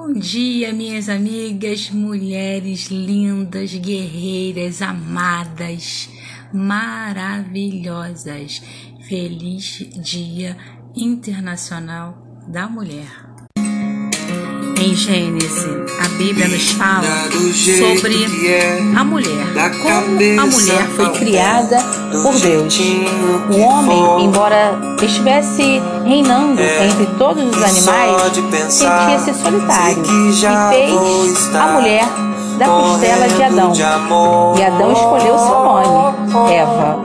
Bom dia, minhas amigas, mulheres lindas, guerreiras, amadas, maravilhosas. Feliz Dia Internacional da Mulher. Em Gênesis, a Bíblia nos fala sobre a mulher, como a mulher foi criada por Deus. O homem, embora estivesse reinando entre todos os animais, sentia-se solitário e fez a mulher da costela de Adão. E Adão escolheu seu nome, Eva.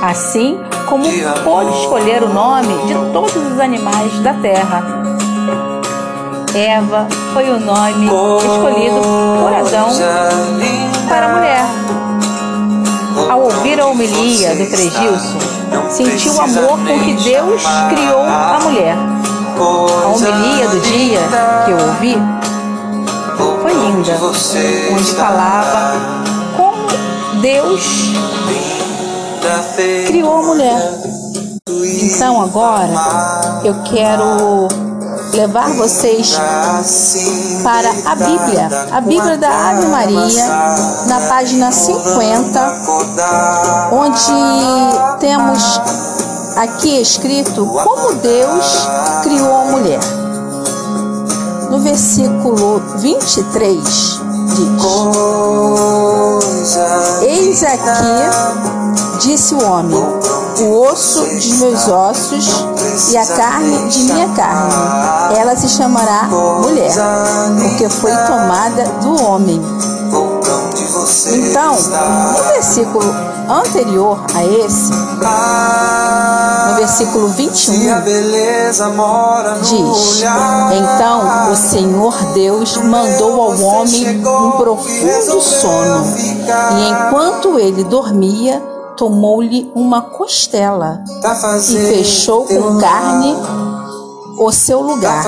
Assim como pôde escolher o nome de todos os animais da terra Eva foi o nome escolhido por Adão para a mulher. Ao ouvir a homilia do Pregilson, sentiu o amor com que Deus criou a mulher. A homilia do dia que eu ouvi foi linda, onde falava como Deus criou a mulher. Então agora eu quero levar vocês para a Bíblia, a Bíblia da Ave Maria, na página 50, onde temos aqui escrito como Deus criou a mulher. No versículo 23 diz: Eis aqui, disse o homem, o osso de meus ossos e a carne de minha carne. Ela se chamará mulher, porque foi tomada do homem. Então, no versículo anterior a esse, no versículo 21, diz: Então o Senhor Deus mandou ao homem um profundo sono, e enquanto ele dormia, tomou-lhe uma costela e fechou com carne o seu lugar.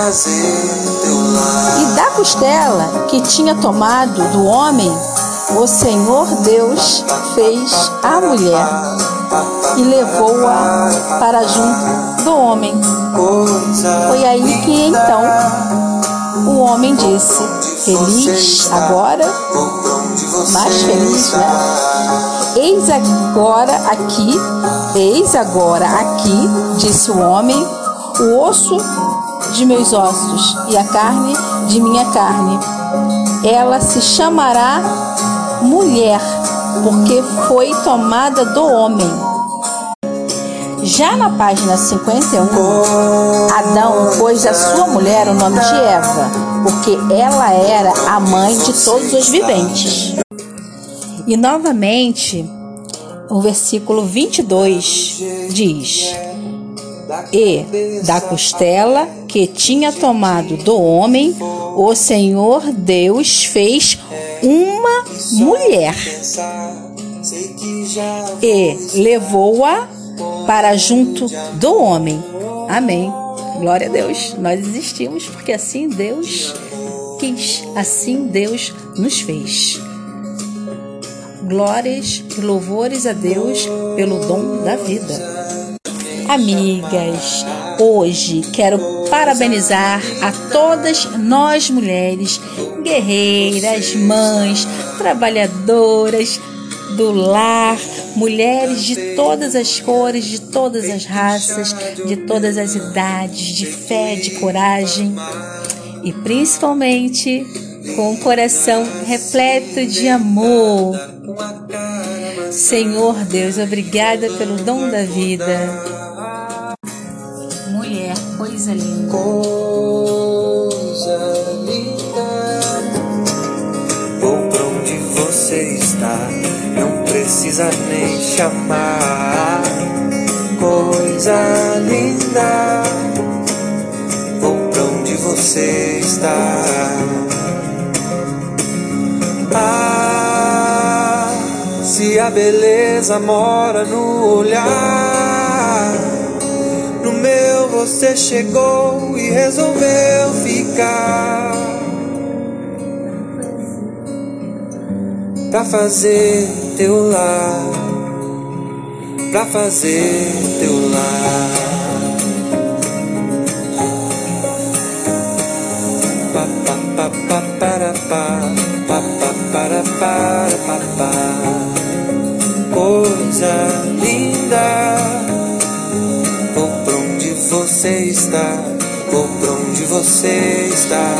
E da costela que tinha tomado do homem, o Senhor Deus fez a mulher e levou-a para junto do homem. Foi aí que então o homem disse: Feliz agora, mais feliz, né? Eis agora aqui, eis agora aqui, disse o homem, o osso de meus ossos e a carne de minha carne. Ela se chamará mulher, porque foi tomada do homem. Já na página 51, Adão pôs a sua mulher o nome de Eva, porque ela era a mãe de todos os viventes. E novamente, o versículo 22 diz: E da costela que tinha tomado do homem, o Senhor Deus fez uma mulher e levou-a para junto do homem. Amém. Glória a Deus. Nós existimos porque assim Deus quis, assim Deus nos fez. Glórias e louvores a Deus pelo dom da vida. Amigas, hoje quero parabenizar a todas nós mulheres, guerreiras, mães, trabalhadoras do lar, mulheres de todas as cores, de todas as raças, de todas as idades, de fé, de coragem e principalmente com o coração repleto de amor. Senhor Deus, obrigada pelo dom da vida. Mulher, coisa linda. Coisa linda. Vou pra onde você está, não precisa nem chamar. Coisa linda. Vou pra onde você está. Se a beleza mora no olhar, no meu você chegou e resolveu ficar. Pra fazer teu lar, pra fazer teu lar. Coisa linda vou pra onde você está vou pra onde você está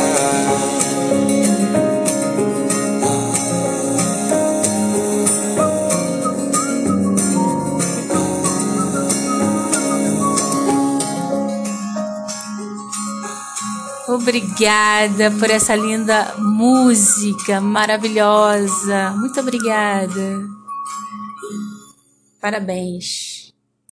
Obrigada por essa linda música maravilhosa. Muito obrigada. Parabéns.